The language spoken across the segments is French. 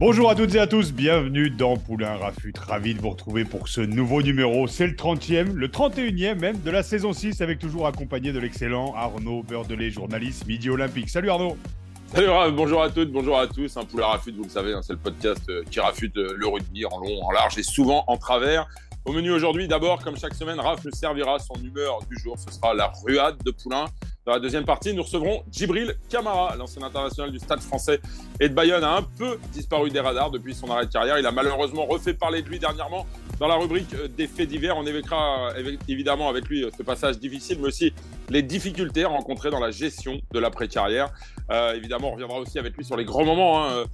Bonjour à toutes et à tous, bienvenue dans Poulain Rafut. Ravi de vous retrouver pour ce nouveau numéro. C'est le 30e, le 31e même de la saison 6, avec toujours accompagné de l'excellent Arnaud Beurdelet, journaliste Midi Olympique. Salut Arnaud Salut bonjour à toutes, bonjour à tous. Un Poulain Rafut, vous le savez, hein, c'est le podcast euh, qui rafute euh, le rugby en long, en large et souvent en travers. Au menu aujourd'hui, d'abord, comme chaque semaine, Raph nous servira son humeur du jour. Ce sera la ruade de Poulain. Dans la deuxième partie, nous recevrons Djibril Camara, l'ancien international du Stade français et de Bayonne, a un peu disparu des radars depuis son arrêt de carrière. Il a malheureusement refait parler de lui dernièrement dans la rubrique des faits divers. On évoquera évidemment avec lui ce passage difficile, mais aussi les difficultés rencontrées dans la gestion de l'après-carrière. Euh, évidemment, on reviendra aussi avec lui sur les grands moments hein,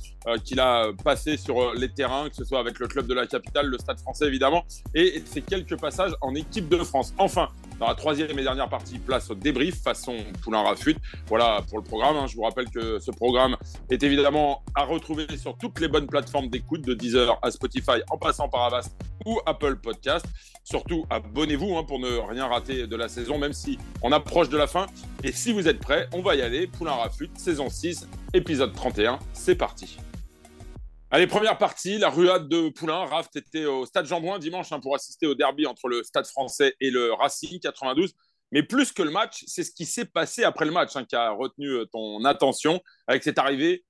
qu'il a passés sur les terrains, que ce soit avec le club de la capitale, le Stade français évidemment, et ses quelques passages en équipe de France. Enfin, dans la troisième et dernière partie, place au débrief façon Poulain Rafut. Voilà pour le programme. Hein. Je vous rappelle que ce programme est évidemment à retrouver sur toutes les bonnes plateformes d'écoute, de Deezer à Spotify, en passant par Avast ou Apple Podcast. Surtout, abonnez-vous hein, pour ne rien rater de la saison, même si on approche de la fin. Et si vous êtes prêts, on va y aller. Poulain Rafut, saison 6, épisode 31. C'est parti. Allez, première partie, la ruade de Poulain. Raft était au stade Jean-Bouin dimanche hein, pour assister au derby entre le stade français et le Racing 92. Mais plus que le match, c'est ce qui s'est passé après le match hein, qui a retenu euh, ton attention avec cette arrivée,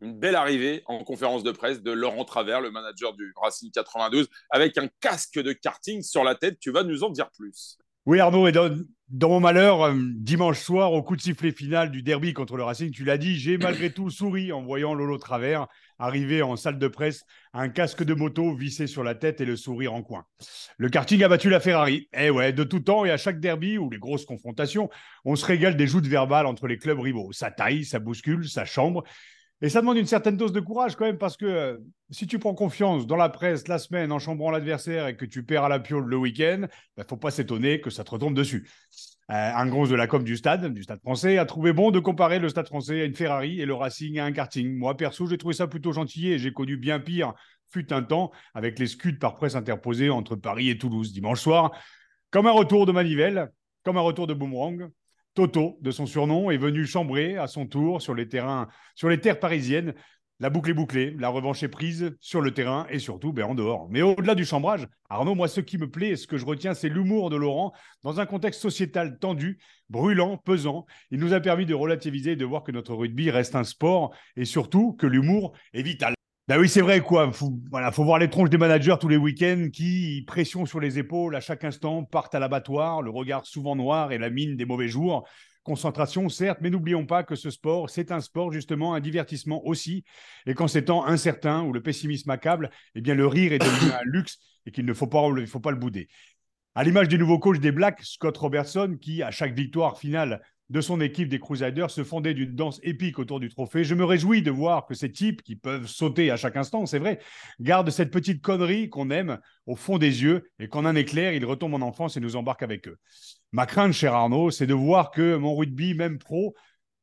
une belle arrivée en conférence de presse de Laurent Travers, le manager du Racing 92, avec un casque de karting sur la tête. Tu vas nous en dire plus. Oui, Arnaud, et dans, mon malheur, euh, dimanche soir, au coup de sifflet final du derby contre le Racing, tu l'as dit, j'ai malgré tout souri en voyant Lolo Travers arriver en salle de presse, un casque de moto vissé sur la tête et le sourire en coin. Le karting a battu la Ferrari. Eh ouais, de tout temps et à chaque derby ou les grosses confrontations, on se régale des joutes verbales entre les clubs rivaux. Ça taille, ça bouscule, ça chambre. Et ça demande une certaine dose de courage quand même, parce que euh, si tu prends confiance dans la presse la semaine en chambrant l'adversaire et que tu perds à la piole le week-end, il bah, ne faut pas s'étonner que ça te retombe dessus. Euh, un gros de la com du stade, du stade français, a trouvé bon de comparer le stade français à une Ferrari et le Racing à un karting. Moi, perso, j'ai trouvé ça plutôt gentil et j'ai connu bien pire, fut un temps, avec les scuds par presse interposés entre Paris et Toulouse dimanche soir. Comme un retour de manivelle, comme un retour de boomerang, Toto, de son surnom, est venu chambrer à son tour sur les terrains, sur les terres parisiennes. La boucle est bouclée, la revanche est prise sur le terrain et surtout ben, en dehors. Mais au-delà du chambrage, Arnaud, moi, ce qui me plaît et ce que je retiens, c'est l'humour de Laurent dans un contexte sociétal tendu, brûlant, pesant. Il nous a permis de relativiser et de voir que notre rugby reste un sport et surtout que l'humour est vital. Ben oui, c'est vrai, quoi. Faut, voilà, faut voir les tronches des managers tous les week-ends qui, pression sur les épaules à chaque instant, partent à l'abattoir, le regard souvent noir et la mine des mauvais jours. Concentration, certes, mais n'oublions pas que ce sport, c'est un sport, justement, un divertissement aussi. Et qu'en ces temps incertains où le pessimisme accable, eh bien, le rire est devenu un luxe et qu'il ne faut pas, faut pas le bouder. À l'image du nouveau coach des Blacks, Scott Robertson, qui, à chaque victoire finale de son équipe des Crusaders se fondait d'une danse épique autour du trophée. Je me réjouis de voir que ces types, qui peuvent sauter à chaque instant, c'est vrai, gardent cette petite connerie qu'on aime au fond des yeux et qu'en un éclair, ils retombent en enfance et nous embarquent avec eux. Ma crainte, cher Arnaud, c'est de voir que mon rugby, même pro,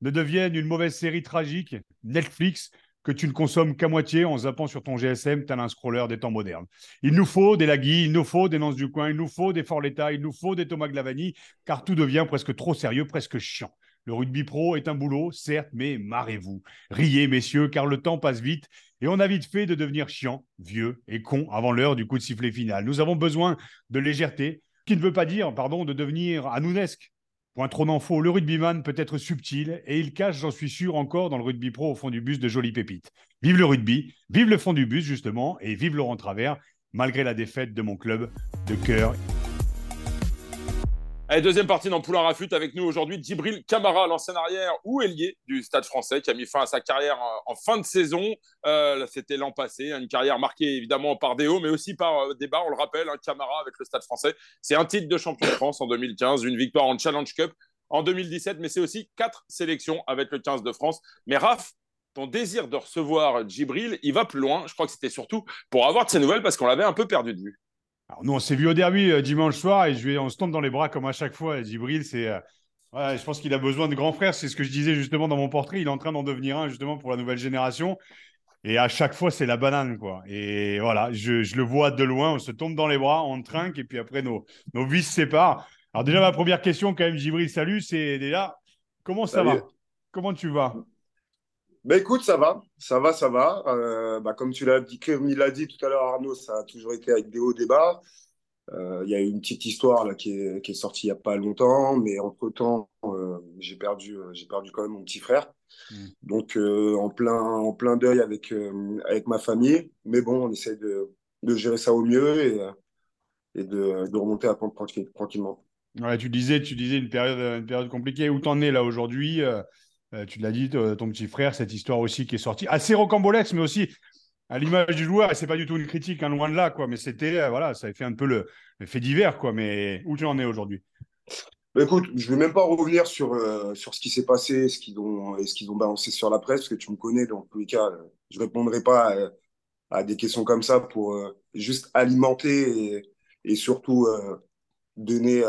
ne devienne une mauvaise série tragique, Netflix, que tu ne consommes qu'à moitié en zappant sur ton GSM tel un scroller des temps modernes. Il nous faut des Lagui, il nous faut des Nance du Coin, il nous faut des Forletta, il nous faut des Thomas Glavani, car tout devient presque trop sérieux, presque chiant. Le rugby pro est un boulot, certes, mais marrez-vous. Riez, messieurs, car le temps passe vite et on a vite fait de devenir chiant, vieux et con avant l'heure du coup de sifflet final. Nous avons besoin de légèreté, qui ne veut pas dire, pardon, de devenir anounesque. Point trop d'infos, le rugbyman peut être subtil et il cache, j'en suis sûr, encore dans le rugby pro au fond du bus de jolies pépites. Vive le rugby, vive le fond du bus justement et vive Laurent Travers, malgré la défaite de mon club de cœur. Allez, deuxième partie dans Poulain Rafut avec nous aujourd'hui Djibril Camara, l'ancien arrière ou ailier du Stade français qui a mis fin à sa carrière en fin de saison. Euh, C'était l'an passé, une carrière marquée évidemment par des hauts mais aussi par euh, des bas. On le rappelle, un Camara avec le Stade français. C'est un titre de champion de France en 2015, une victoire en Challenge Cup en 2017, mais c'est aussi quatre sélections avec le 15 de France. Mais Raph, ton désir de recevoir Djibril, il va plus loin. Je crois que c'était surtout pour avoir de ses nouvelles parce qu'on l'avait un peu perdu de vue. Alors nous, on s'est vu au derby euh, dimanche soir et je on se tombe dans les bras comme à chaque fois. Djibril, c'est, euh, je pense qu'il a besoin de grands frères. C'est ce que je disais justement dans mon portrait. Il est en train d'en devenir un justement pour la nouvelle génération. Et à chaque fois, c'est la banane, quoi. Et voilà, je, je, le vois de loin, on se tombe dans les bras, on trinque, et puis après, nos, nos vies se séparent. Alors déjà, ma première question, quand même, Djibril, salut, c'est déjà, comment ça va? Comment tu vas? Bah écoute, ça va, ça va, ça va. Euh, bah, comme tu l'as dit, comme il l'a dit tout à l'heure, Arnaud, ça a toujours été avec des hauts, des bas. Euh, il y a une petite histoire là qui est, qui est sortie il n'y a pas longtemps, mais entre temps, euh, j'ai perdu, j'ai perdu quand même mon petit frère. Mm. Donc en plein, en plein deuil avec avec ma famille. Mais bon, on essaie de, de gérer ça au mieux et, et de, de remonter à pente tranquillement. Ouais, tu disais, tu disais une période, une période compliquée. Où t'en es là aujourd'hui euh, tu l'as dit, ton petit frère, cette histoire aussi qui est sortie, assez rocambolesque, mais aussi à l'image du joueur, et c'est pas du tout une critique, hein, loin de là, quoi, mais c'était, euh, voilà, ça a fait un peu le, fait divers, quoi, mais où tu en es aujourd'hui? Bah, Écoute, je ne vais même pas revenir sur, euh, sur ce qui s'est passé ce qu'ils ont, et ce qu'ils ont balancé sur la presse, parce que tu me connais, dans tous les cas, je ne répondrai pas à, des questions comme ça pour juste alimenter et surtout donner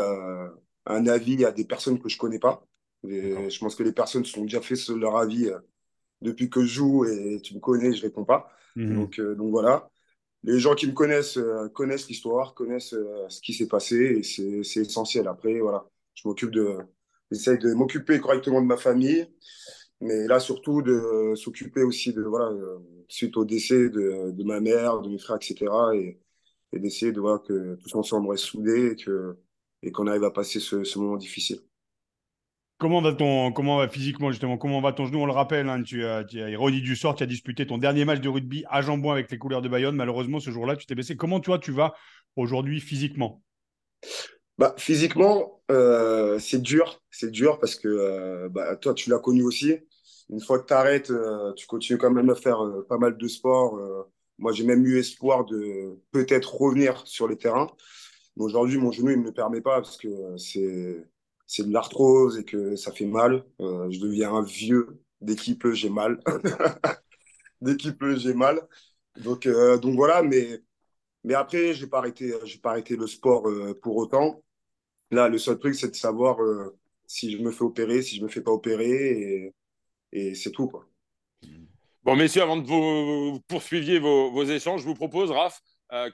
un avis à des personnes que je ne connais pas je pense que les personnes se sont déjà fait leur avis euh, depuis que je joue et tu me connais, je réponds pas. Mhm. Donc, euh, donc voilà. Les gens qui me connaissent euh, connaissent l'histoire, connaissent ce qui s'est passé et c'est essentiel. Après, voilà, je m'occupe de, j'essaie de m'occuper correctement de ma famille, mais là surtout de s'occuper aussi de voilà suite au décès de, de, ma mère, de mes frères, etc. Et, et d'essayer de voir que tous ensemble reste soudés et que et qu'on arrive à passer ce, ce moment difficile. Comment va ton, comment va physiquement comment va ton genou? On le rappelle, hein, tu as, tu as du sort, tu as disputé ton dernier match de rugby à Jambon avec les couleurs de Bayonne. Malheureusement, ce jour-là, tu t'es blessé. Comment toi, tu vas aujourd'hui physiquement? Bah, physiquement, euh, c'est dur, c'est dur parce que euh, bah, toi, tu l'as connu aussi. Une fois que tu arrêtes, euh, tu continues quand même à faire pas mal de sport. moi, j'ai même eu espoir de peut-être revenir sur les terrains. Mais aujourd'hui, mon genou, il ne me permet pas parce que c'est c'est de l'arthrose et que ça fait mal. Euh, je deviens un vieux. Dès qu'il pleut, j'ai mal. Dès qu'il pleut, j'ai mal. Donc, euh, donc voilà, mais, mais après, je n'ai pas, arrêté, pas arrêté le sport euh, pour autant. Là, le seul truc, c'est de savoir si je me fais opérer, si je ne me fais pas opérer, et, c'est tout. Quoi. Bon, messieurs, avant de vous poursuiviez vos, vos échanges, je vous propose, Raph,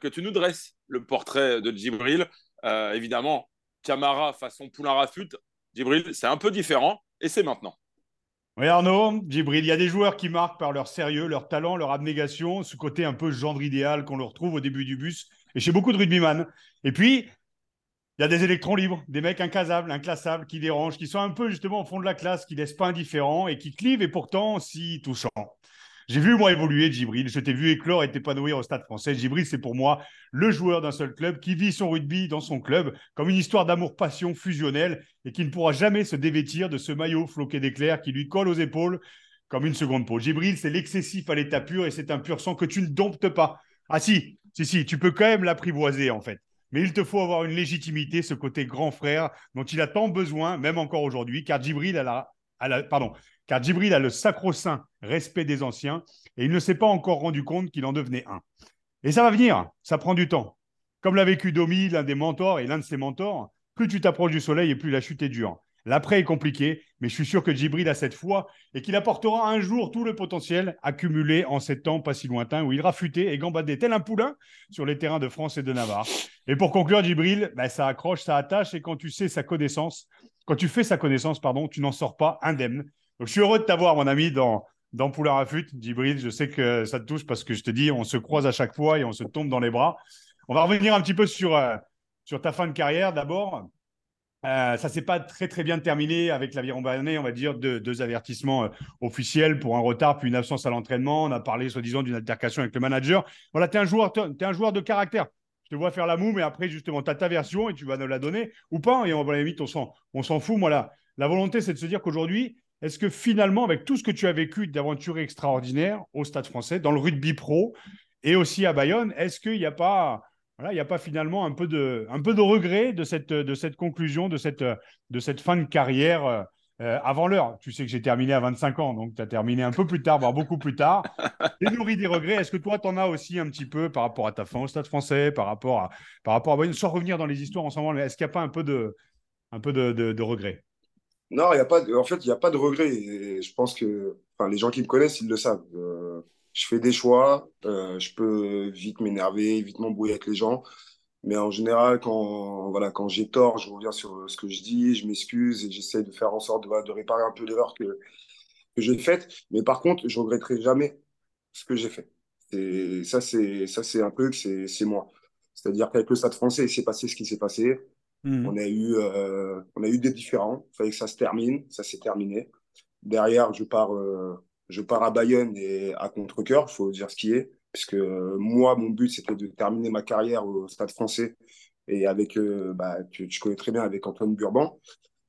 que tu nous dresses le portrait de Djibril. évidemment, Camara façon Poulain Rafut, Djibril, c'est un peu différent et c'est maintenant. Oui, Arnaud, Djibril, il y a des joueurs qui marquent par leur sérieux, leur talent, leur abnégation, ce côté un peu gendre idéal qu'on le retrouve au début du bus et chez beaucoup de rugbyman. Et puis, il y a des électrons libres, des mecs incasables, inclassables, qui dérangent, qui sont un peu justement au fond de la classe, qui ne laissent pas indifférents et qui clivent et pourtant si touchants. J'ai vu, moi, évoluer Djibril. Je t'ai vu éclore et t'épanouir au stade français. Djibril, c'est pour moi le joueur d'un seul club qui vit son rugby dans son club comme une histoire d'amour-passion fusionnelle et qui ne pourra jamais se dévêtir de ce maillot floqué d'éclairs qui lui colle aux épaules comme une seconde peau. Djibril, c'est l'excessif à l'état pur et c'est un pur sang que tu ne domptes pas. Ah si, si, si, tu peux quand même l'apprivoiser en fait. Mais il te faut avoir une légitimité, ce côté grand frère dont il a tant besoin, même encore aujourd'hui, car Djibril a la, pardon, car Djibril a le sacro-saint respect des anciens et il ne s'est pas encore rendu compte qu'il en devenait un. Et ça va venir, ça prend du temps. Comme l'a vécu Domi, l'un des mentors et l'un de ses mentors, plus tu t'approches du soleil et plus la chute est dure. L'après est compliqué, mais je suis sûr que Djibril a cette foi et qu'il apportera un jour tout le potentiel accumulé en ces temps pas si lointains où il rafutait et gambadait tel un poulain sur les terrains de France et de Navarre. Et pour conclure, Djibril, ben, ça accroche, ça attache et quand tu sais sa connaissance, quand tu fais sa connaissance, pardon, tu n'en sors pas indemne. Donc, je suis heureux de t'avoir, mon ami, dans, dans Poulain Rafut, Djibril. Je sais que ça te touche parce que je te dis, on se croise à chaque fois et on se tombe dans les bras. On va revenir un petit peu sur, euh, sur ta fin de carrière d'abord. Euh, ça s'est pas très très bien terminé avec l'aviron Bayonnais, on va dire deux, deux avertissements euh, officiels pour un retard puis une absence à l'entraînement. On a parlé soi-disant d'une altercation avec le manager. Voilà, tu es un joueur, un joueur de caractère. Je te vois faire la moue, mais après justement tu as ta version et tu vas nous la donner ou pas. Et on va limite on s'en on s'en fout. Moi la, la volonté c'est de se dire qu'aujourd'hui est-ce que finalement, avec tout ce que tu as vécu d'aventures extraordinaires au Stade français, dans le rugby pro et aussi à Bayonne, est-ce qu'il n'y a pas Voilà, il n'y a pas finalement un peu de, un peu de regret de cette, de cette conclusion, de cette, de cette fin de carrière euh, avant l'heure. Tu sais que j'ai terminé à 25 ans, donc tu as terminé un peu plus tard, voire beaucoup plus tard. Et nourri des regrets. Est-ce que toi, tu en as aussi un petit peu par rapport à ta fin au Stade français, par rapport à, par rapport à, sans revenir dans les histoires ensemble, est-ce qu'il n'y a pas un peu de, un peu de, de, regrets? Non, y a pas. en fait, il n'y a pas de regrets. je pense que, enfin, les gens qui me connaissent, ils le savent. Euh, je fais des choix. Euh, je peux vite m'énerver, vite m'embrouiller avec les gens. Mais en général, quand, voilà, quand j'ai tort, je reviens sur ce que je dis, je m'excuse et j'essaie de faire en sorte de, de réparer un peu l'erreur que, que j'ai faite. Mais par contre, je regretterai jamais ce que j'ai fait. Et ça, c'est ça, c'est un truc, c'est moi. C'est-à-dire qu'avec le Stade français, il s'est passé ce qui s'est passé. Mmh. On, a eu, euh, on a eu des différends. Il fallait que ça se termine. Ça s'est terminé. Derrière, je pars, euh, je pars à Bayonne et à contre-coeur, il faut dire ce qui est puisque euh, moi, mon but, c'était de terminer ma carrière au Stade français et avec, euh, bah, tu, connais très bien, avec Antoine Burban.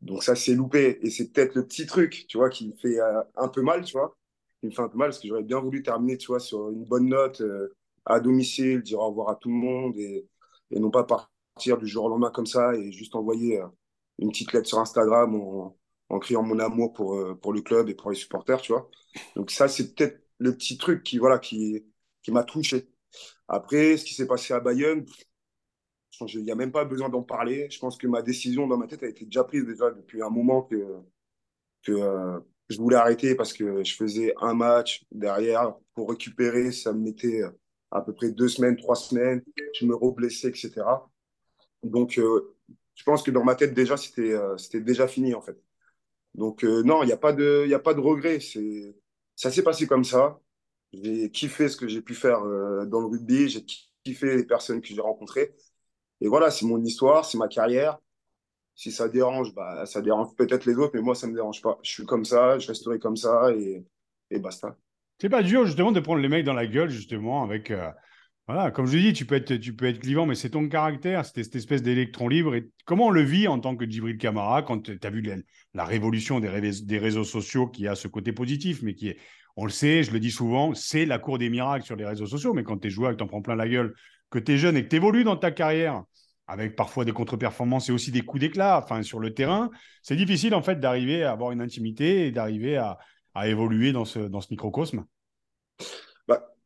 Donc ça, c'est loupé. Et c'est peut-être le petit truc, tu vois, qui me fait euh, un peu mal, tu vois. Me fait un peu mal parce que j'aurais bien voulu terminer, tu vois, sur une bonne note à domicile, dire au revoir à tout le monde et, et, non pas partir du jour au lendemain comme ça et juste envoyer une petite lettre sur Instagram en criant mon amour pour, pour le club et pour les supporters, tu vois. Donc ça, c'est peut-être le petit truc qui, voilà, qui, qui m'a touché. Après, ce qui s'est passé à Bayonne, il n'y a même pas besoin d'en parler. Je pense que ma décision dans ma tête a été déjà prise déjà depuis un moment que, que euh, je voulais arrêter parce que je faisais un match derrière pour récupérer. Ça me mettait à peu près deux semaines, trois semaines. Je me reblessais, etc. Donc, euh, je pense que dans ma tête, déjà, c'était euh, c'était déjà fini, en fait. Donc, non, il n'y a, pas de, a pas de regret. Ça s'est passé comme ça. J'ai kiffé ce que j'ai pu faire euh, dans le rugby, j'ai kiffé les personnes que j'ai rencontrées. Et voilà, c'est mon histoire, c'est ma carrière. Si ça dérange, bah, ça dérange peut-être les autres, mais moi, ça ne me dérange pas. Je suis comme ça, je resterai comme ça et, et basta. C'est pas dur, justement, de prendre les mecs dans la gueule, justement, avec. Euh, voilà, comme je dis, tu peux être, tu clivant, mais c'est ton caractère, c'est cette espèce d'électron libre. Et comment on le vit en tant que Djibril Camara quand tu as vu la, révolution des, réseaux sociaux qui a ce côté positif, mais qui est on le sait, je le dis souvent, c'est la cour des miracles sur les réseaux sociaux. Mais quand tu es joueur que tu en prends plein la gueule, que tu es jeune et que tu évolues dans ta carrière, avec parfois des contre-performances et aussi des coups d'éclat enfin, sur le terrain, c'est difficile en fait d'arriver à avoir une intimité et d'arriver à, évoluer dans ce microcosme.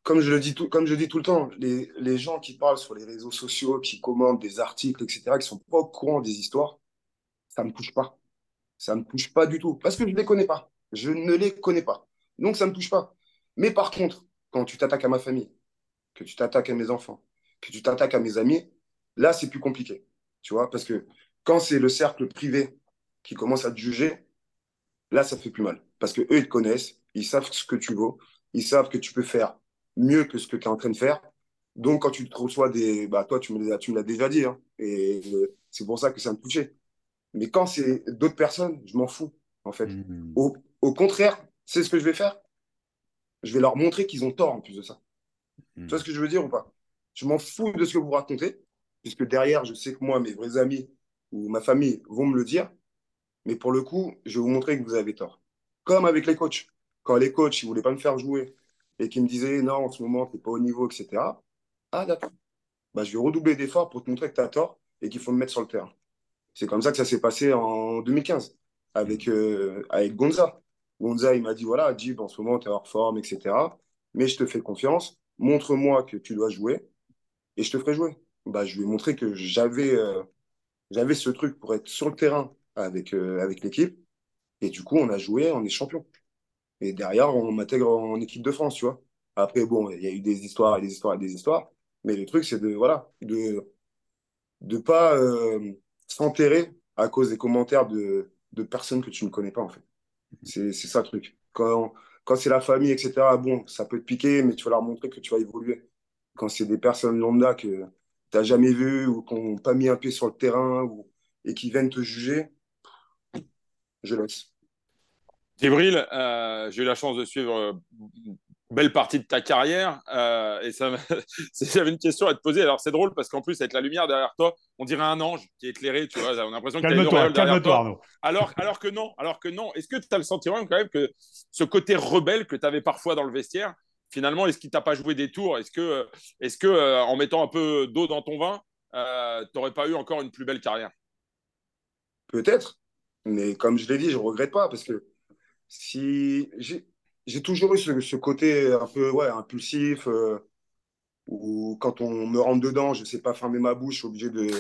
Comme, je le dis tout, comme je dis tout le temps, les, les, gens qui parlent sur les réseaux sociaux, qui commentent des articles, etc., qui sont pas au courant des histoires, ça me touche pas. Ça me touche pas du tout. Parce que je les connais pas. Je ne les connais pas. Donc, ça me touche pas. Mais par contre, quand tu t'attaques à ma famille, que tu t'attaques à mes enfants, que tu t'attaques à mes amis, là, c'est plus compliqué. Tu vois, parce que quand c'est le cercle privé qui commence à te juger, là, ça fait plus mal. Parce que eux, ils te connaissent, ils savent ce que tu vaux, ils savent que tu peux faire mieux que ce que tu es en train de faire. Donc, quand tu te reçois des. Bah, toi, tu me l'as déjà dit, hein, et c'est pour ça que ça me touchait. Mais quand c'est d'autres personnes, je m'en fous, en fait. Mmh. au contraire, c'est ce que je vais faire Je vais leur montrer qu'ils ont tort en plus de ça. Tu vois ce que je veux dire ou pas? Je m'en fous de ce que vous racontez, puisque derrière, je sais que moi, mes vrais amis ou ma famille vont me le dire. Mais pour le coup, je vais vous montrer que vous avez tort. Comme avec les coachs. Quand les coachs, ils ne voulaient pas me faire jouer et qu'ils me disaient non, en ce moment, tu n'es pas au niveau, etc. Ah, d'accord. Bah, je vais redoubler d'efforts pour te montrer que tu as tort et qu'il faut me mettre sur le terrain. C'est comme ça que ça s'est passé en 2015 avec, euh, avec Gonza. Gonza, il m'a dit voilà, Jib, en ce moment, tu es hors forme, etc. Mais je te fais confiance. Montre-moi que tu dois jouer et je te ferai jouer. Bah, je lui ai montré que j'avais euh, j'avais ce truc pour être sur le terrain avec, euh, avec l'équipe. Et du coup, on a joué, on est champion. Et derrière, on m'intègre en équipe de France, tu vois. Après, bon, il y a eu des histoires et des histoires et des histoires. Mais le truc, c'est de voilà, de ne pas euh, s'enterrer à cause des commentaires de, de personnes que tu ne connais pas, en fait. C'est ça le truc. Quand, quand c'est la famille, etc., bon, ça peut te piquer, mais tu vas leur montrer que tu vas évoluer. Quand c'est des personnes lambda que tu n'as jamais vues ou qui n'ont pas mis un pied sur le terrain ou, et qui viennent te juger, je laisse. Gabriel, euh, j'ai eu la chance de suivre euh, belle partie de ta carrière. Euh, et ça, j'avais une question à te poser. Alors, c'est drôle parce qu'en plus, avec la lumière derrière toi, on dirait un ange qui est éclairé. Tu vois, on a l'impression que tu as une auréole derrière toi. Alors, alors que non, alors que non. Est-ce que tu as le sentiment quand même que ce côté rebelle que tu avais parfois dans le vestiaire, finalement, est-ce qu'il t'a pas joué des tours? Est-ce que, est que en mettant un peu d'eau dans ton vin, tu n'aurais pas eu encore une plus belle carrière? Peut-être, mais comme je l'ai dit, je ne regrette pas parce que si j'ai toujours eu ce, côté un peu ouais, impulsif où quand on me rentre dedans, je sais pas fermer ma bouche, je suis obligé de,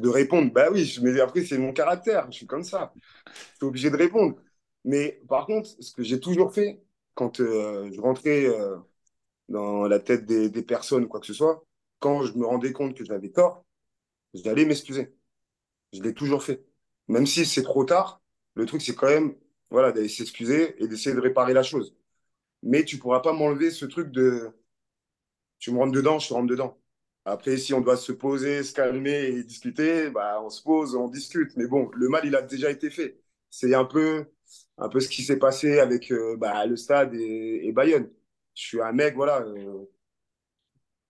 de répondre. Bah oui, mais après, c'est mon caractère, je suis comme ça. Je suis obligé de répondre. Mais par contre, ce que j'ai toujours fait, quand euh, je rentrais euh, dans la tête des, des, personnes ou quoi que ce soit, quand je me rendais compte que j'avais tort, j'allais m'excuser. Je l'ai toujours fait. Même si c'est trop tard, le truc, c'est quand même voilà, d'aller s'excuser et d'essayer de réparer la chose. Mais tu pourras pas m'enlever ce truc de tu me rentres dedans, je te rentre dedans. Après, si on doit se poser, se calmer et discuter, bah, on se pose, on discute. Mais bon, le mal, il a déjà été fait. C'est un peu, un peu ce qui s'est passé avec euh, bah, le stade et, Bayonne. Je suis un mec, voilà, euh,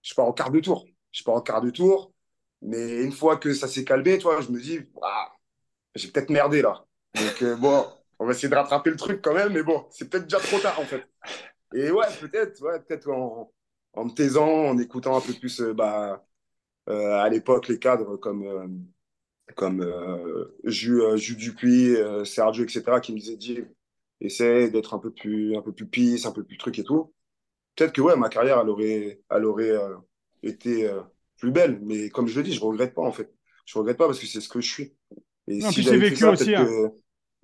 je pars en quart de tour. Je pars en quart de tour. Mais une fois que ça s'est calmé, toi, je me dis, ah, j'ai peut-être merdé là. Donc, euh, bon, on va essayer de rattraper le truc quand même. Mais bon, c'est peut-être déjà trop tard en fait. Et ouais, peut-être, ouais, peut-être en en me taisant, en écoutant un peu plus euh, bah, euh, à l'époque les cadres comme, euh, comme Jus, Dupuis, Sergio, etc., qui me disaient dis, essaie d'être un peu plus un peu plus pisse, un peu plus truc et tout. Peut-être que ouais, ma carrière elle aurait, elle aurait été plus belle, mais comme je le dis, je regrette pas en fait. Je regrette pas parce que c'est ce que je suis. Et si j'avais vécu ça, aussi, hein.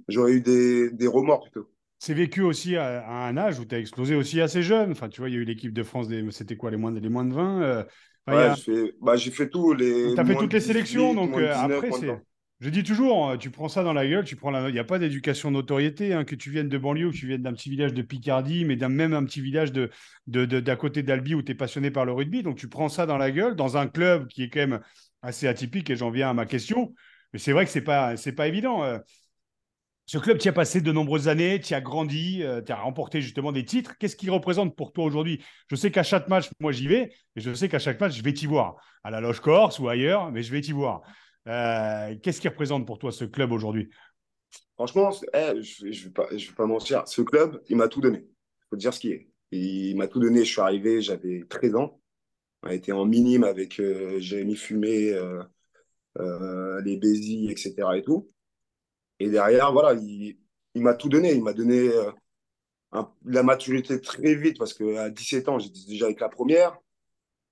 J'aurais eu des, des remords plutôt c'est vécu aussi à, un âge où tu as explosé aussi assez jeune. Enfin, tu vois, il y a eu l'équipe de France, c'était quoi, les moins, les moins de 20 euh... ouais, bah, j'ai fait, tout. Les tu as fait toutes les sélections, donc euh, après, c'est. Je dis toujours, hein, tu prends ça dans la gueule, tu prends la... il n'y a pas d'éducation notoriété, hein, que tu viennes de banlieue, que tu viennes d'un petit village de Picardie, mais d'un même un petit village de, d'à de, côté d'Albi où tu es passionné par le rugby. Donc tu prends ça dans la gueule, dans un club qui est quand même assez atypique, et j'en viens à ma question. Mais c'est vrai que ce n'est pas, c'est pas évident. Euh. Ce club, tu as passé de nombreuses années, tu as grandi, euh, tu as remporté justement des titres. Qu'est-ce qu'il représente pour toi aujourd'hui? Je sais qu'à chaque match, moi j'y vais, et je sais qu'à chaque match, je vais t'y voir. À la Loge Corse ou ailleurs, mais je vais t'y voir. Euh, qu'est-ce qu'il représente pour toi ce club aujourd'hui? Franchement, eh, je ne vais, pas, mentir, ce club, il m'a tout donné. Il faut dire ce qui est. Il m'a tout donné. Je suis arrivé, j'avais 13 ans. On a été en minime avec euh, Jérémy Fumé, les Bézis, etc. et tout. Et derrière, voilà, il, m'a tout donné. Il m'a donné euh, la maturité très vite parce qu'à 17 ans, j'étais déjà avec la première.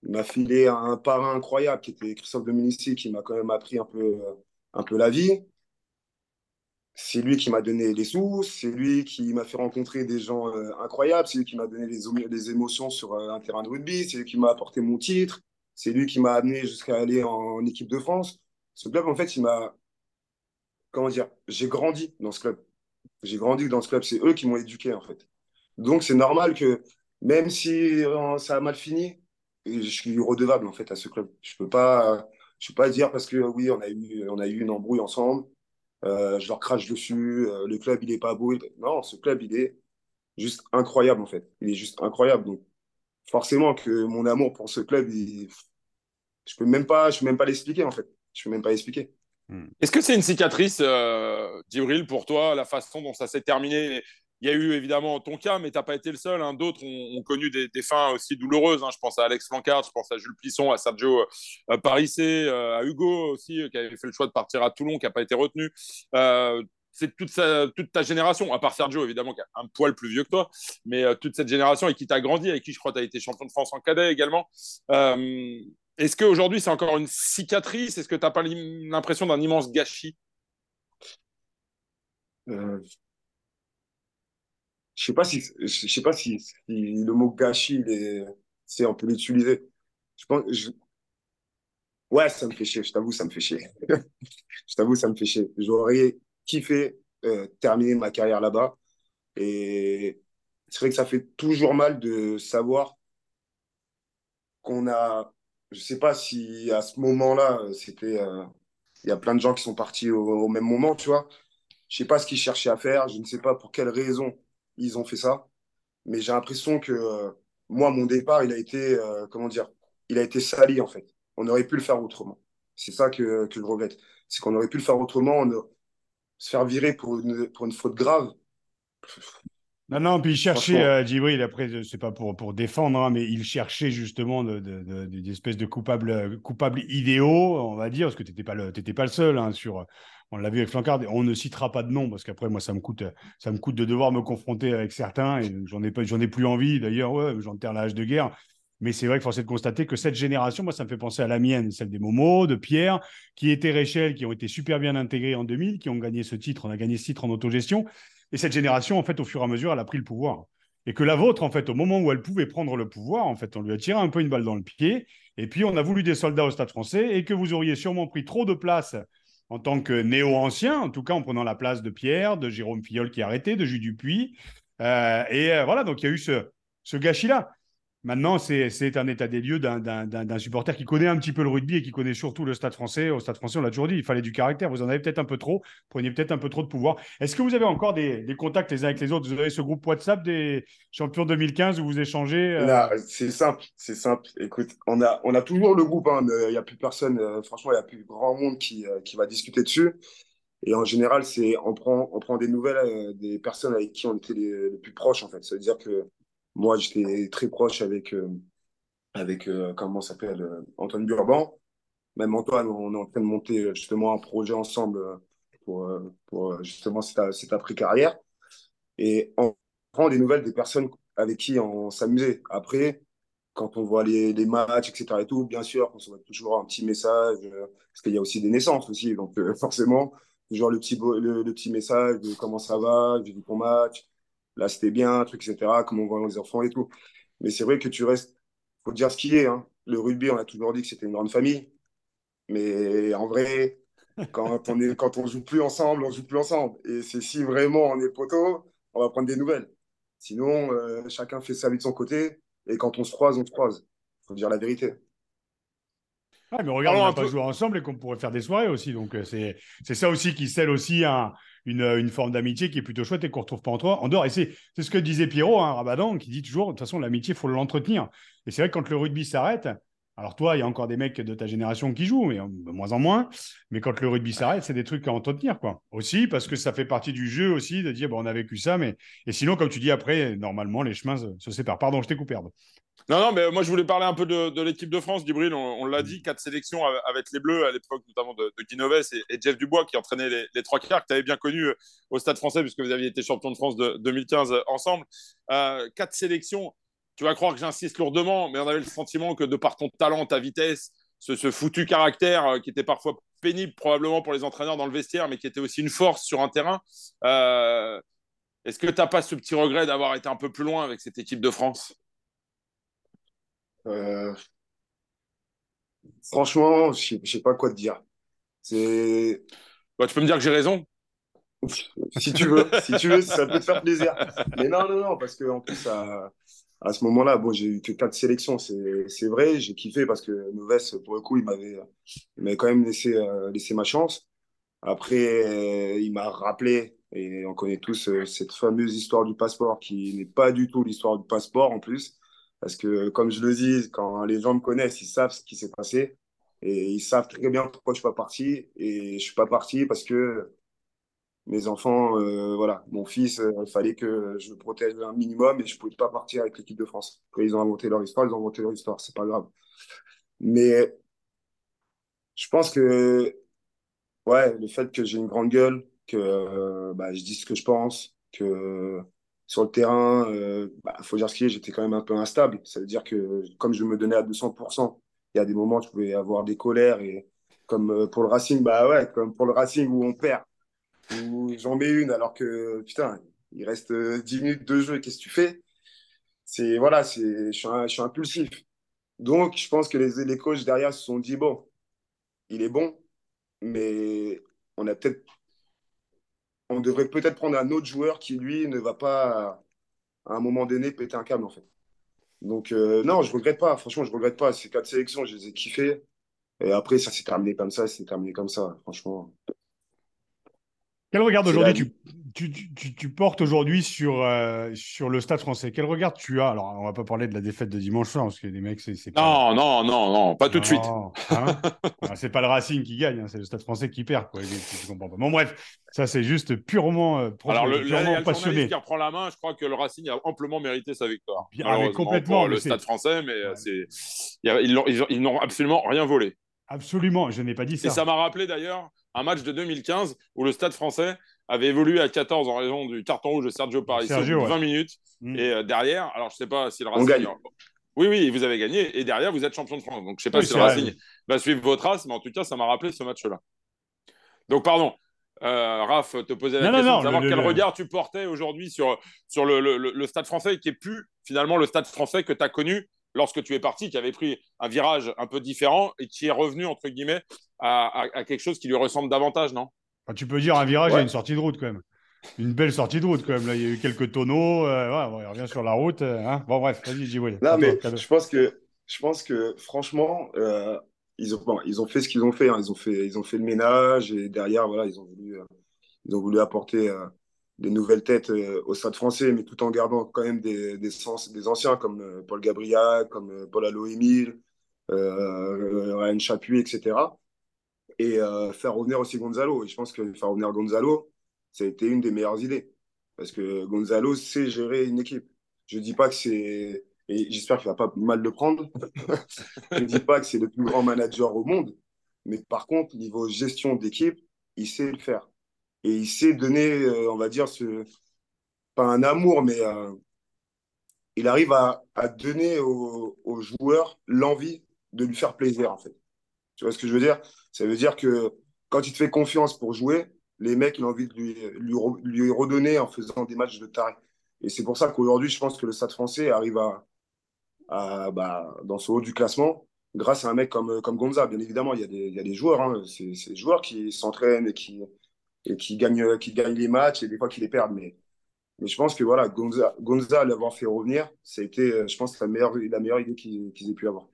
Il m'a filé un parrain incroyable qui était Christophe Dominici, qui m'a quand même appris un peu, euh, un peu la vie. C'est lui qui m'a donné les sous, c'est lui qui m'a fait rencontrer des gens euh, incroyables, c'est lui qui m'a donné les, les, émotions sur un terrain de rugby, c'est lui qui m'a apporté mon titre, c'est lui qui m'a amené jusqu'à aller en, équipe de France. Ce club, en fait, il m'a comment dire, j'ai grandi dans ce club. J'ai grandi dans ce club. C'est eux qui m'ont éduqué, en fait. Donc, c'est normal que, même si euh, ça a mal fini, je suis redevable, en fait, à ce club. Je peux pas, je peux pas dire parce que, oui, on a eu, on a eu une embrouille ensemble, euh, je leur crache dessus, euh, le club, il est pas beau. Non, ce club, il est juste incroyable, en fait. Il est juste incroyable. Donc, forcément que mon amour pour ce club, je peux même pas, je peux même pas l'expliquer, en fait. Je peux même pas l'expliquer. Hmm. Est-ce que c'est une cicatrice, euh, pour toi, la façon dont ça s'est terminé? Il y a eu évidemment ton cas, mais tu n'as pas été le seul. Hein. D'autres ont, connu des, fins aussi douloureuses. Hein. Je pense à Alex Flancard, je pense à Jules Plisson, à Sergio euh, Parissé, euh, à Hugo aussi, euh, qui avait fait le choix de partir à Toulon, qui n'a pas été retenu. c'est toute, ta génération, à part Sergio évidemment, qui a un poil plus vieux que toi, mais toute cette génération avec qui tu as grandi, avec qui je crois tu as été champion de France en cadet également. Est-ce qu'aujourd'hui, c'est encore une cicatrice? Est-ce que tu n'as pas l'impression d'un immense gâchis? Euh... Je sais pas si sais pas si, le mot gâchis c'est on peut l'utiliser. Ouais ça me fait chier. Je t'avoue ça me fait chier. je t'avoue ça me fait chier. J'aurais kiffé euh, terminer ma carrière là-bas et c'est vrai que ça fait toujours mal de savoir qu'on a je sais pas si à ce moment-là, c'était. Euh, il y a plein de gens qui sont partis au, même moment, tu vois. Je sais pas ce qu'ils cherchaient à faire. Je ne sais pas pour quelles raisons ils ont fait ça. Mais j'ai l'impression que euh, moi, mon départ, il a été, euh, comment dire, il a été sali, en fait. On aurait pu le faire autrement. C'est ça que, que je regrette. C'est qu'on aurait pu le faire autrement. se faire virer pour une, pour une faute grave. Non, non, puis il cherchait, euh, Djibril, après, c'est pas pour, pour défendre, hein, mais il cherchait justement de, de, des espèces de coupables, coupables idéaux, on va dire, parce que tu n'étais pas, le, pas le seul hein, sur. On l'a vu avec Flancard, on ne citera pas de nom parce qu'après, moi, ça me, coûte, ça me coûte de devoir me confronter avec certains et j'en ai, pas, ai plus envie. D'ailleurs, ouais, j'enterre l'âge de guerre. Mais c'est vrai qu'il faut de constater que cette génération, moi, ça me fait penser à la mienne, celle des Momo, de Pierre, qui étaient Réchel, qui ont été super bien intégrés en 2000, qui ont gagné ce titre. On a gagné ce titre en autogestion. Et cette génération, en fait, au fur et à mesure, elle a pris le pouvoir. Et que la vôtre, en fait, au moment où elle pouvait prendre le pouvoir, en fait, on lui a tiré un peu une balle dans le pied. Et puis, on a voulu des soldats au Stade français et que vous auriez sûrement pris trop de place en tant que néo-ancien, en tout cas en prenant la place de Pierre, de Jérôme Fillol qui a arrêté, de Jules Dupuis. Euh, et euh, voilà, donc il y a eu ce gâchis-là. Maintenant, c'est un état des lieux d'un supporter qui connaît un petit peu le rugby et qui connaît surtout le stade français. Au stade français, on l'a toujours dit, il fallait du caractère. Vous en avez peut-être un peu trop, preniez peut-être un peu trop de pouvoir. Est-ce que vous avez encore des, contacts les uns avec les autres? Vous avez ce groupe WhatsApp des champions 2015 où vous échangez euh? C'est simple, c'est simple. Écoute, on a, toujours le groupe, hein, il n'y a plus personne, euh, franchement, il n'y a plus grand monde qui, euh, qui va discuter dessus. Et en général, c'est on prend, des nouvelles des personnes avec qui on était les, plus proches, en fait. Ça veut dire que moi, j'étais très proche avec, euh, avec euh, comment s'appelle, euh, Antoine Burban. Même Antoine, on est en train de monter justement un projet ensemble pour, pour justement cette, après-carrière. Et on prend des nouvelles des personnes avec qui on s'amusait. Après, quand on voit les, les, matchs, etc. et tout, bien sûr, on se voit toujours un petit message, parce qu'il y a aussi des naissances aussi. Donc, forcément, toujours le petit, le, petit message de comment ça va, j'ai vu ton match, là c'était bien, truc, etc., comment on voit les enfants et tout. Mais c'est vrai que tu restes, faut dire ce qui est. Hein. Le rugby, on a toujours dit que c'était une grande famille. Mais en vrai, quand on est, quand on joue plus ensemble, on joue plus ensemble. Et c'est si vraiment on est poteau, on va prendre des nouvelles. Sinon, euh, chacun fait sa vie de son côté. Et quand on se croise, on se croise. Faut dire la vérité. Mais regarde, on n'a pas joué ensemble et qu'on pourrait faire des soirées aussi. Donc, euh, c'est ça aussi qui scelle aussi un, une, une forme d'amitié qui est plutôt chouette et qu'on ne retrouve pas en toi. En dehors, et c'est ce que disait Pierrot, hein, Rabadan, qui dit toujours, de toute façon, l'amitié, il faut l'entretenir. Et c'est vrai que quand le rugby s'arrête, alors toi, il y a encore des mecs de ta génération qui jouent, mais de moins en moins. Mais quand le rugby s'arrête, c'est des trucs à entretenir, quoi. Aussi, parce que ça fait partie du jeu aussi de dire, bon, on a vécu ça, mais et sinon, comme tu dis après, normalement, les chemins se, séparent. Pardon, je t'ai coupé. Non, non, mais moi je voulais parler un peu de, l'équipe de France, Dibril. On, l'a dit, quatre sélections avec les Bleus à l'époque, notamment de, de Guy et, Jeff Dubois qui entraînaient les, trois quarts, que tu avais bien connu euh, au Stade français, puisque vous aviez été champion de France de 2015 ensemble. Euh, quatre sélections. Tu vas croire que j'insiste lourdement, mais on avait le sentiment que de par ton talent, ta vitesse, ce, foutu caractère euh, qui était parfois pénible probablement pour les entraîneurs dans le vestiaire, mais qui était aussi une force sur un terrain. Est-ce que tu n'as pas ce petit regret d'avoir été un peu plus loin avec cette équipe de France? Euh, franchement, je ne sais pas quoi te dire. C'est. Bah, tu peux me dire que j'ai raison si tu veux, si tu veux, ça peut te faire plaisir. Mais non, non, non, parce qu'en plus, à, à ce moment-là, bon, j'ai eu que quatre sélections, c'est vrai, j'ai kiffé parce que Noves, pour le coup, il m'avait quand même laissé, euh, laissé ma chance. Après, il m'a rappelé, et on connaît tous euh, cette fameuse histoire du passeport qui n'est pas du tout l'histoire du passeport en plus. Parce que, comme je le dis, quand les gens me connaissent, ils savent ce qui s'est passé. Et ils savent très bien pourquoi je ne suis pas parti. Et je ne suis pas parti parce que mes enfants, euh, voilà, mon fils, euh, il fallait que je protège un minimum et je ne pouvais pas partir avec l'équipe de France. Après, ils ont inventé leur histoire, ils ont inventé leur histoire, c'est pas grave. Mais je pense que, ouais, le fait que j'ai une grande gueule, que euh, bah, je dis ce que je pense, que sur le terrain, il euh, bah, faut dire ce qu'il est, j'étais quand même un peu instable. Ça veut dire que comme je me donnais à 200%, il y a des moments où je pouvais avoir des colères. Et comme euh, pour le Racing, bah ouais, comme pour le Racing où on perd, où j'en mets une alors que, putain, il reste 10 euh, minutes de jeu, qu'est-ce que tu fais? C'est, voilà, je, suis impulsif. Donc, je pense que les, les coachs derrière se sont dit, bon, il est bon, mais on a peut-être on devrait peut-être prendre un autre joueur qui, lui, ne va pas, à un moment donné, péter un câble, en fait. Donc, euh, non, je ne regrette pas. Franchement, je ne regrette pas. Ces quatre sélections, je les ai kiffées. Et après, ça s'est terminé comme ça, c'est terminé comme ça, franchement. Quel regard aujourd'hui tu, tu, tu, portes aujourd'hui sur, euh, sur le stade français? Quel regard tu as? Alors, on va pas parler de la défaite de dimanche soir, parce que les mecs, c'est. Non, non, non, non, pas tout de suite. Hein c'est pas le Racing qui gagne, hein, c'est le stade français qui perd. Quoi. Bon, bref, ça, c'est juste purement, euh, Alors, le, purement passionné. qui reprend la main, je crois que le Racing a amplement mérité sa victoire. Ah, complètement. le stade français, mais c'est ils n'ont absolument rien volé. Absolument, je n'ai pas dit ça. Et ça m'a rappelé d'ailleurs un match de 2015 où le stade français avait évolué à 14 en raison du carton rouge de Sergio Paris Sergio, 20 minutes. Mm. Et euh, derrière, alors je ne sais pas si le Racing. gagne. Oui, oui, vous avez gagné. Et derrière, vous êtes champion de France. Donc je ne sais pas si le Racing va suivre votre race, mais en tout cas, ça m'a rappelé ce match-là. Donc, pardon. Euh, Raph, te posais la question de savoir quel regard tu portais aujourd'hui sur, sur le, le, stade français, qui est plus finalement le stade français que tu as connu lorsque tu es parti, qui avait pris un virage un peu différent et qui est revenu, entre guillemets, à, à quelque chose qui lui ressemble davantage, non? Tu peux dire un virage et une sortie de route quand même. Une belle sortie de route quand même. Là, il y a eu quelques tonneaux. Euh, on revient sur la route. Euh, hein. Bon, bref, vas-y, dis. Non, mais je pense que, je pense que franchement, euh, ils, ont, ils ont fait ce qu'ils ont fait, hein. Ils, ont fait. Ils ont fait le ménage et derrière, voilà, ils ont voulu, ils ont voulu apporter des nouvelles têtes au stade français, mais tout en gardant quand même des, des, des anciens comme Paul Gabriel, comme Paul Allo-Émile, Ryan Chapuis, etc et euh, faire revenir aussi Gonzalo. Et je pense que faire revenir Gonzalo, ça a été une des meilleures idées. Parce que Gonzalo sait gérer une équipe. Je ne dis pas que c'est. Et j'espère qu'il ne va pas mal le prendre. je ne dis pas que c'est le plus grand manager au monde. Mais par contre, niveau gestion d'équipe, il sait le faire. Et il sait donner, euh, on va dire, ce, pas un amour, mais euh, il arrive à, donner aux, aux joueurs l'envie de lui faire plaisir, en fait. Tu vois ce que je veux dire? Ça veut dire que quand il te fait confiance pour jouer, les mecs, ils ont envie de lui, redonner en faisant des matchs de taré. Et c'est pour ça qu'aujourd'hui, je pense que le Stade français arrive à, bah, dans ce haut du classement grâce à un mec comme, comme Gonza. Bien évidemment, il y a des, joueurs, hein. c'est des joueurs qui s'entraînent et qui, et qui, gagnent, qui gagnent les matchs et des fois qui les perdent. Mais, mais je pense que voilà, Gonza, Gonza l'avoir fait revenir, ça a été, je pense, la meilleure, la meilleure idée qu'ils aient pu avoir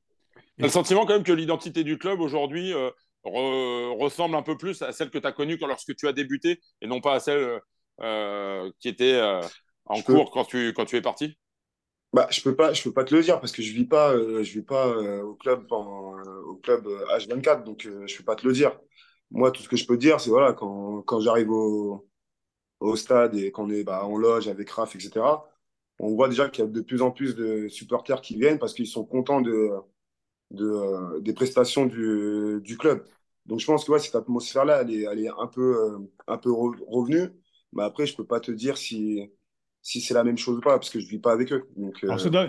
le sentiment quand même que l'identité du club aujourd'hui euh, ressemble un peu plus à celle que tu as connue lorsque tu as débuté et non pas à celle euh, qui était euh, en cours quand, tu, quand tu es parti? Bah, je peux pas, je peux pas te le dire parce que je vis pas, je vis pas au club au club H24, donc je peux pas te le dire. Moi, tout ce que je peux dire, c'est voilà, quand, quand j'arrive au, au, stade et qu'on est bah, en loge avec Raf, etc. On voit déjà qu'il y a de plus en plus de supporters qui viennent parce qu'ils sont contents de, de, euh, des prestations du, du, club. Donc je pense que ouais, cette atmosphère-là, elle est, elle est un peu, euh, un peu revenue. Mais après, je ne peux pas te dire si, si c'est la même chose ou pas, parce que je ne vis pas avec eux. Donc, Alors, ça doit,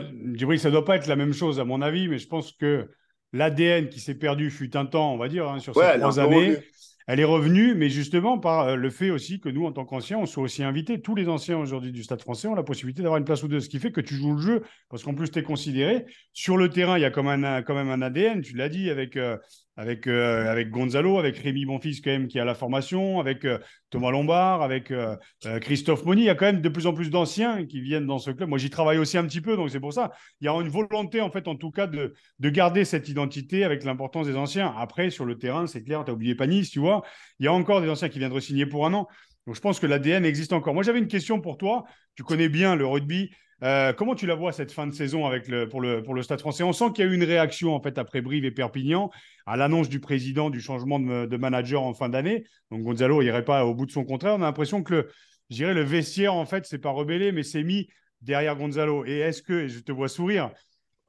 ça doit pas être la même chose, à mon avis, mais je pense que l'ADN qui s'est perdu fut un temps, on va dire, hein, sur ces trois années, elle est revenue, mais justement par euh, le fait aussi que nous, en tant qu'anciens, on soit aussi invités. Tous les anciens aujourd'hui du Stade français ont la possibilité d'avoir une place ou deux, ce qui fait que tu joues le jeu, parce qu'en plus, tu es considéré. Sur le terrain, il y a quand même un, ADN, tu l'as dit, avec euh, avec, euh, avec Gonzalo, avec Rémi Bonfils quand même qui a la formation, avec euh, Thomas Lombard, avec euh, Christophe Moni. Il y a quand même de plus en plus d'anciens qui viennent dans ce club. Moi, j'y travaille aussi un petit peu, donc c'est pour ça. Il y a une volonté, en fait, en tout cas, de, de garder cette identité avec l'importance des anciens. Après, sur le terrain, c'est clair, tu as oublié Panis, tu vois. Il y a encore des anciens qui viennent de signer pour un an. Donc, je pense que l'ADN existe encore. Moi, j'avais une question pour toi. Tu connais bien le rugby. Euh, comment tu la vois cette fin de saison avec le, pour, le, pour le Stade français? On sent qu'il y a eu une réaction en fait après Brive et Perpignan à l'annonce du président du changement de, manager en fin d'année. Donc Gonzalo n'irait pas au bout de son contrat. On a l'impression que le, le vestiaire en fait c'est pas rebellé mais c'est mis derrière Gonzalo. Et est-ce que, je te vois sourire,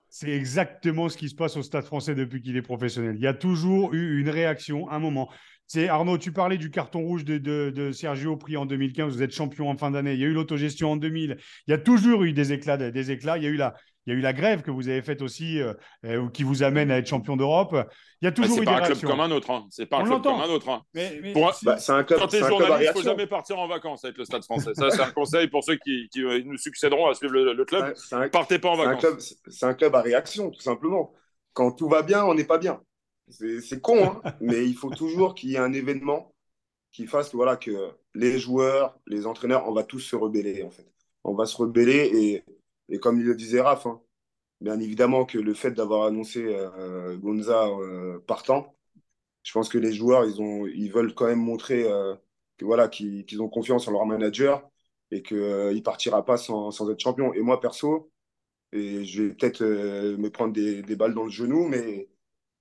c'est exactement ce qui se passe au Stade français depuis qu'il est professionnel. Il y a toujours eu une réaction, un moment. C'est Arnaud, tu parlais du carton rouge de, Sergio pris en 2015. Vous êtes champion en fin d'année. Il y a eu l'autogestion en 2000. Il y a toujours eu des éclats, des éclats. Il y a eu la, il y a eu la grève que vous avez faite aussi, euh, euh, qui vous amène à être champion d'Europe. Il y a toujours eu des C'est pas un club comme un autre. Hein. C'est pas un club comme un autre. Hein. Bah, c'est un club. Quand tu es journaliste, il ne faut jamais partir en vacances avec le Stade Français. Ça, c'est un conseil pour ceux qui, euh, nous succéderont à suivre le, club. Ne Partez pas en vacances. C'est un, club à réaction, tout simplement. Quand tout va bien, on n'est pas bien. C'est con, hein mais il faut toujours qu'il y ait un événement qui fasse que, voilà, que les joueurs, les entraîneurs, on va tous se rebeller, en fait. On va se rebeller et, et comme il le disait Raph, hein, bien évidemment que le fait d'avoir annoncé euh, Gonza euh, partant, je pense que les joueurs, ils, ont, ils veulent quand même montrer euh, voilà, qu'ils ont confiance en leur manager et qu'il ne partira pas sans, sans, être champion. Et moi, perso, et je vais peut-être me prendre des, des, balles dans le genou, mais.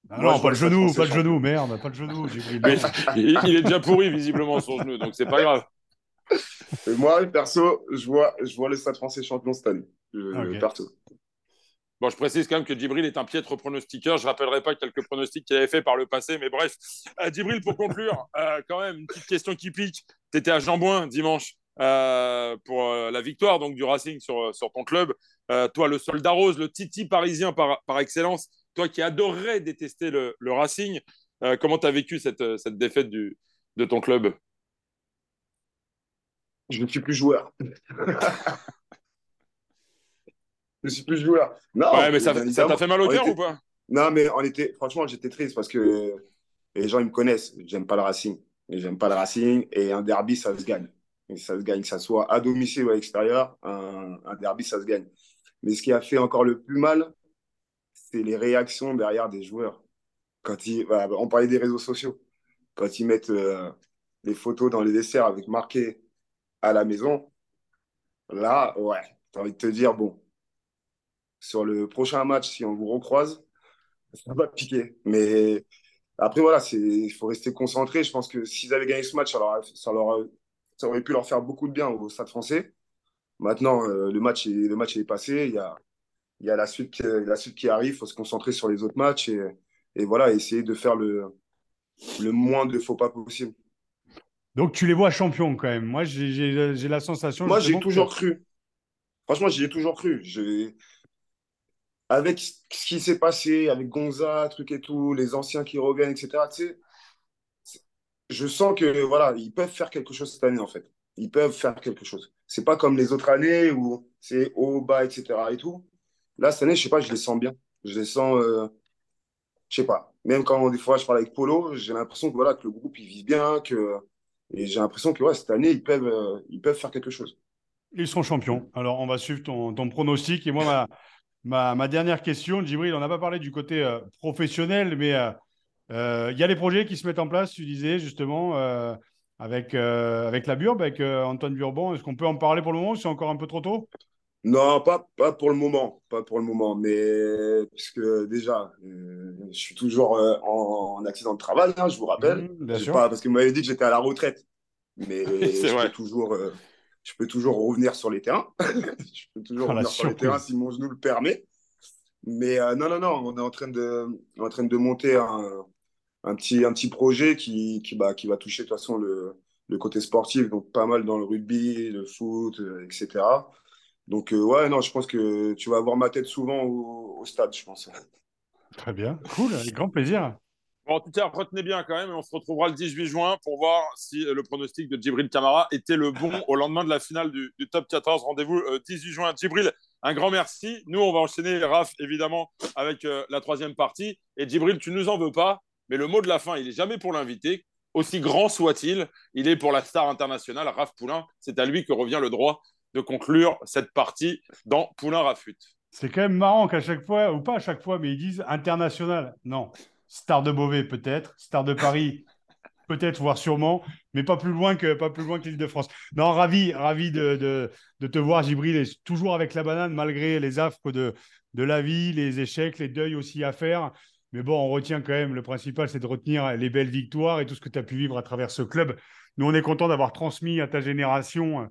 Ah non, pas le genou, pas le genou, merde, pas le genou. il, il, est déjà pourri, visiblement, son genou, donc c'est pas grave. Et moi, perso, je vois, je vois le Stade français champion cette année. Okay. Perso. Bon, je précise quand même que Djibril est un piètre pronostiqueur. Je ne rappellerai pas quelques pronostics qu'il avait fait par le passé, mais bref. Euh, Djibril, pour conclure, euh, quand même, une petite question qui pique. Tu étais à Jambouin dimanche euh, pour euh, la victoire donc, du Racing sur, sur ton club. Euh, toi, le soldat rose, le titi parisien par, par excellence, toi qui adorerais détester le, le Racing, euh, comment tu as vécu cette, cette défaite du, de ton club? Je ne suis plus joueur. je suis plus joueur. Non, ouais, mais ça t'a fait mal au cœur était... ou pas? Non, mais on était, franchement, j'étais triste parce que les gens ils me connaissent. J'aime pas le Racing. J'aime pas le Racing et un derby, ça se gagne. Et ça se gagne, que ça soit à domicile ou à l'extérieur, un, un, derby, ça se gagne. Mais ce qui a fait encore le plus mal, c'est les réactions derrière des joueurs. Quand ils, on parlait des réseaux sociaux. Quand ils mettent euh, les photos dans les desserts avec marqué à la maison, là, ouais, j'ai envie de te dire, bon, sur le prochain match, si on vous recroise, ça va piquer. Mais après, voilà, il faut rester concentré. Je pense que s'ils avaient gagné ce match, ça, ça, aurait pu leur faire beaucoup de bien au Stade français. Maintenant, euh, le, match est, le match est passé. Il y a, il y a la, suite qui, la suite qui arrive. Il faut se concentrer sur les autres matchs et, et voilà, essayer de faire le, le moins de faux pas possible. Donc, tu les vois champions quand même. Moi, j'ai la sensation. Moi, j'ai toujours que... cru. Franchement, j'y ai toujours cru. Avec ce qui s'est passé, avec Gonza, truc et tout, les anciens qui reviennent, etc., tu sais, je sens que voilà, ils peuvent faire quelque chose cette année, en fait. Ils peuvent faire quelque chose. C'est pas comme les autres années où c'est haut, bas, etc. et tout. Là, cette année, je sais pas, je les sens bien. Je les sens, euh, je sais pas. Même quand des fois je parle avec Polo, j'ai l'impression que voilà que le groupe il vit bien, que et j'ai l'impression que cette année ils peuvent, euh, ils peuvent faire quelque chose. Ils sont champions. Alors on va suivre ton, ton pronostic et moi ma, ma, dernière question, Djibril, on n'a pas parlé du côté euh, professionnel, mais il euh, y a les projets qui se mettent en place. Tu disais justement avec avec la Burbe, avec Antoine Burban. Est-ce qu'on peut en parler pour le moment C'est encore un peu trop tôt? Non, pas, pas pour le moment, pas pour le moment, mais puisque déjà, euh, je suis toujours euh, en, en, accident de travail, hein, je vous rappelle. Mmh, bien sûr. Pas, parce que vous m'avez dit que j'étais à la retraite, mais je peux, toujours, euh, je peux toujours revenir sur les terrains. je peux toujours Ah, revenir sur les terrains si mon genou le permet. Mais non, non, non, on est en train de, en train de monter un, un, petit, un petit projet qui, qui, bah, qui va toucher de toute façon le, le côté sportif, donc pas mal dans le rugby, le foot, etc. Donc, euh, ouais, non, je pense que tu vas voir ma tête souvent au, au stade, je pense. Très bien, cool, avec grand plaisir. Bon, en tout cas, retenez bien quand même, et on se retrouvera le 18 juin pour voir si euh, le pronostic de Djibril Camara était le bon au lendemain de la finale du, du top 14. Rendez-vous euh, 18 juin. Djibril, un grand merci. Nous, on va enchaîner, Raph, évidemment, avec euh, la troisième partie. Et Djibril, tu nous en veux pas, mais le mot de la fin, il est jamais pour l'invité. Aussi grand soit-il, il est pour la star internationale, Raph Poulain. C'est à lui que revient le droit de conclure cette partie dans Poulain Rafut. C'est quand même marrant qu'à chaque fois, ou pas à chaque fois, mais ils disent international. Non. Star de Beauvais, peut-être. Star de Paris, peut-être, voire sûrement, mais pas plus loin que, pas plus loin que l'Île-de-France. Non, ravi, ravi de, de, te voir, Gibril, toujours avec la banane, malgré les affres de, de la vie, les échecs, les deuils aussi à faire. Mais bon, on retient quand même, le principal, c'est de retenir les belles victoires et tout ce que tu as pu vivre à travers ce club. Nous, on est content d'avoir transmis à ta génération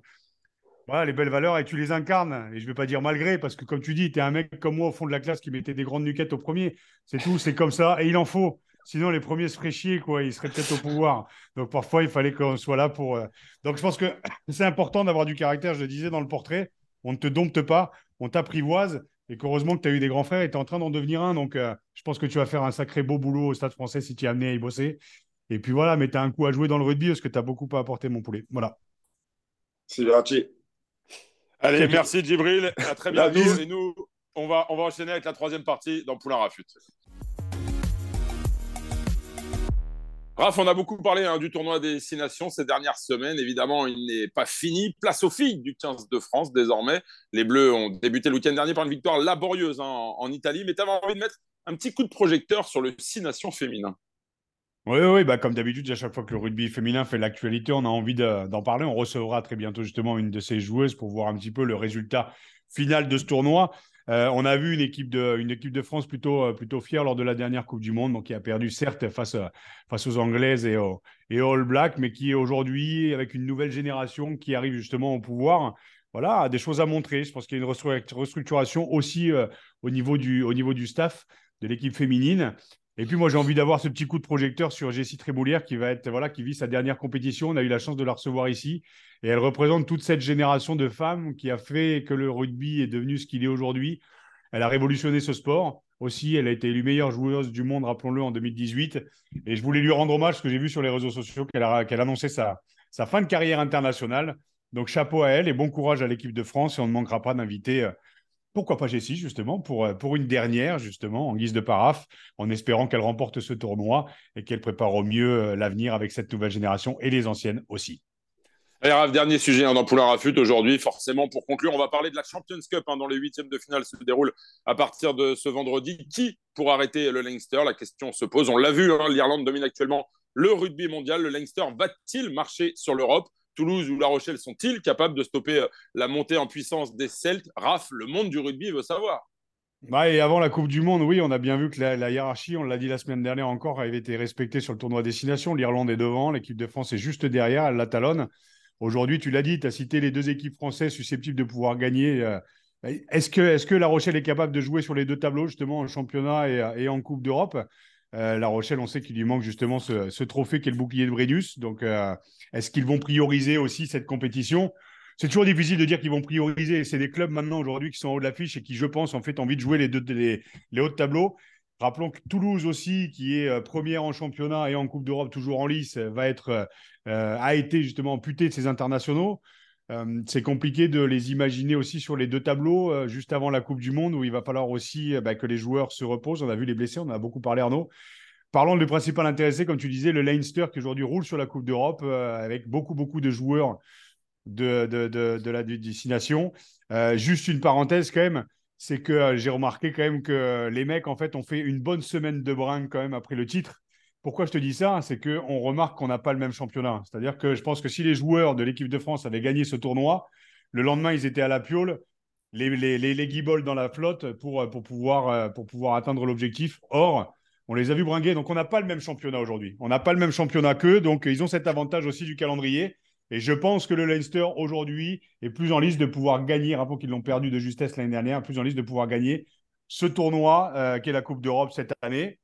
voilà, les belles valeurs et tu les incarnes. Et je ne vais pas dire malgré, parce que comme tu dis, tu es un mec comme moi au fond de la classe qui mettait des grandes nuquettes au premier. C'est tout, c'est comme ça. Et il en faut. Sinon, les premiers se feraient chier, quoi. Ils seraient peut-être au pouvoir. Donc parfois, il fallait qu'on soit là pour. euh, Donc je pense que c'est important d'avoir du caractère. Je le disais dans le portrait. On ne te dompte pas, on t'apprivoise. Et qu'heureusement que tu as eu des grands frères et tu es en train d'en devenir un. Donc euh, je pense que tu vas faire un sacré beau boulot au stade français si tu es amené à y bosser. Et puis voilà, mais tu as un coup à jouer dans le rugby parce que tu as beaucoup à apporter, mon poulet. Voilà. C'est gentil. Allez, merci Djibril. À très bientôt. Et nous, on va, on va enchaîner avec la troisième partie dans Poulain Rafut. Raph, on a beaucoup parlé hein, du tournoi des Six Nations ces dernières semaines. Évidemment, il n'est pas fini. Place aux filles du 15 de France désormais. Les Bleus ont débuté le week-end dernier par une victoire laborieuse hein, en, en Italie. Mais tu avais envie de mettre un petit coup de projecteur sur le Six Nations féminin. Oui, oui, bah comme d'habitude, à chaque fois que le rugby féminin fait l'actualité, on a envie d'en parler. On recevra très bientôt justement une de ces joueuses pour voir un petit peu le résultat final de ce tournoi. Euh, on a vu une équipe de, une équipe de France plutôt, euh, plutôt fière lors de la dernière Coupe du Monde, donc qui a perdu certes face, face aux Anglaises et aux, et All Blacks, mais qui est aujourd'hui avec une nouvelle génération qui arrive justement au pouvoir. Voilà, a des choses à montrer. Je pense qu'il y a une restructuration aussi euh, au, niveau du, au niveau du staff de l'équipe féminine. Et puis moi, j'ai envie d'avoir ce petit coup de projecteur sur Jessie Tréboulière qui va être voilà, qui vit sa dernière compétition. On a eu la chance de la recevoir ici et elle représente toute cette génération de femmes qui a fait que le rugby est devenu ce qu'il est aujourd'hui. Elle a révolutionné ce sport. Aussi, elle a été élue meilleure joueuse du monde, rappelons-le, en 2018. Et je voulais lui rendre hommage parce que j'ai vu sur les réseaux sociaux qu'elle a, qu'elle annonçait sa, sa fin de carrière internationale. Donc chapeau à elle et bon courage à l'équipe de France et on ne manquera pas d'inviter euh, pourquoi pas Jessie, justement, pour, euh, pour une dernière, justement, en guise de paraphe, en espérant qu'elle remporte ce tournoi et qu'elle prépare au mieux euh, l'avenir avec cette nouvelle génération et les anciennes aussi. Allez, Raph, dernier sujet hein, dans Poulain Rafut aujourd'hui. Forcément, pour conclure, on va parler de la Champions Cup hein, dont les huitièmes de finale se déroulent à partir de ce vendredi. Qui pour arrêter le Leinster? La question se pose. On l'a vu, hein, l'Irlande domine actuellement le rugby mondial. Le Leinster va-t-il marcher sur l'Europe? Toulouse ou La Rochelle sont-ils capables de stopper euh, la montée en puissance des Celtes? Raph, le monde du rugby veut savoir. Bah, et avant la Coupe du Monde, oui, on a bien vu que la, hiérarchie, on l'a dit la semaine dernière encore, avait été respectée sur le tournoi destination. L'Irlande est devant, l'équipe de France est juste derrière, elle la talonne. Aujourd'hui, tu l'as dit, tu as cité les deux équipes françaises susceptibles de pouvoir gagner. Euh, est-ce que, La Rochelle est capable de jouer sur les deux tableaux, justement, en championnat et en Coupe d'Europe? Euh, la Rochelle, on sait qu'il lui manque justement ce, trophée qui est le bouclier de Brennus. Donc, euh, est-ce qu'ils vont prioriser aussi cette compétition? C'est toujours difficile de dire qu'ils vont prioriser. C'est des clubs maintenant aujourd'hui qui sont en haut de l'affiche et qui, je pense, en fait, ont envie de jouer les, deux, les, hauts de tableau. Rappelons que Toulouse aussi, qui est euh, première en championnat et en Coupe d'Europe toujours en lice, va être, a été justement amputé de ses internationaux. C'est compliqué de les imaginer aussi sur les deux tableaux juste avant la Coupe du Monde où il va falloir aussi bah, que les joueurs se reposent. On a vu les blessés, on en a beaucoup parlé Arnaud. Parlons du principal intéressé, comme tu disais, le Leinster qui aujourd'hui roule sur la Coupe d'Europe euh, avec beaucoup, beaucoup de joueurs de, la destination. Euh, juste une parenthèse quand même, c'est que euh, j'ai remarqué quand même que les mecs, en fait, ont fait une bonne semaine de bringue quand même après le titre. Pourquoi je te dis ça C'est qu'on remarque qu'on n'a pas le même championnat. C'est-à-dire que je pense que si les joueurs de l'équipe de France avaient gagné ce tournoi, le lendemain, ils étaient à la piole, les, les, dans la flotte pour, pour, pouvoir, atteindre l'objectif. Or, on les a vus bringuer. Donc, on n'a pas le même championnat aujourd'hui. On n'a pas le même championnat qu'eux. Donc, ils ont cet avantage aussi du calendrier. Et je pense que le Leinster, aujourd'hui, est plus en liste de pouvoir gagner, rapport qu'ils l'ont perdu de justesse l'année dernière, plus en liste de pouvoir gagner ce tournoi euh, qui est la Coupe d'Europe cette année.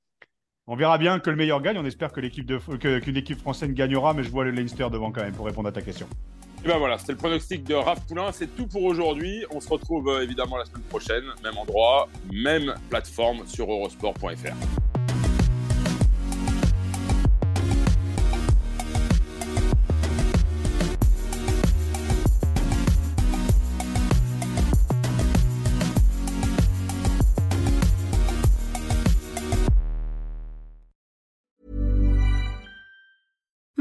On verra bien que le meilleur gagne. On espère que l'équipe de, qu'une équipe française gagnera, mais je vois le Leinster devant quand même pour répondre à ta question. Et ben voilà, c'était le pronostic de Raph Poulain. C'est tout pour aujourd'hui. On se retrouve euh, évidemment la semaine prochaine, même endroit, même plateforme sur eurosport.fr.